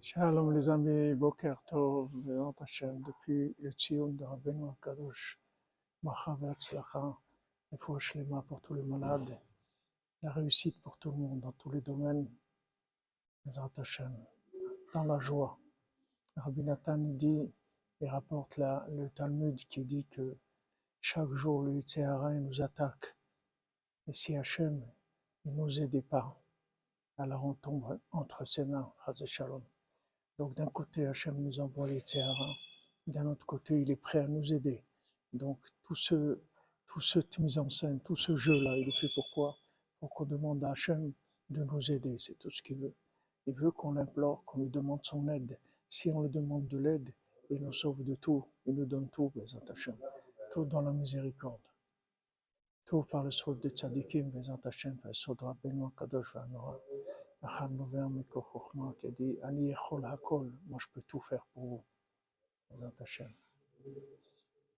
Shalom les amis, Boker Tov, Hashem, depuis le Tzion de Rabbeinu Kadosh, Bracha Ve'atzlacha, Refoua Shlema pour tous les malades, la réussite pour tout le monde dans tous les domaines, Béant Hashem, dans la joie. Rabbi Nathan dit, il rapporte là, le Talmud qui dit que chaque jour le Yitzhara nous attaque, et si Hashem ne nous aide pas, alors on tombe entre ses mains, Shalom. Donc d'un côté, Hachem nous envoie les Théara, d'un autre côté, il est prêt à nous aider. Donc tout ce, tout cette mise en scène, tout ce jeu-là, il est fait pourquoi Pour qu'on demande à Hachem de nous aider, c'est tout ce qu'il veut. Il veut qu'on l'implore, qu'on lui demande son aide. Si on lui demande de l'aide, il nous sauve de tout, il nous donne tout, Bézant Hachem. Tout dans la miséricorde. Tout par le saut de Tzadikim, Bézant Hachem, par le saut de Rabbeinu Kadosh Vanora. אחד נובע מכוח חוכמה, כדי אני יכול הכל, מה שפתוח פה, בעזרת השם.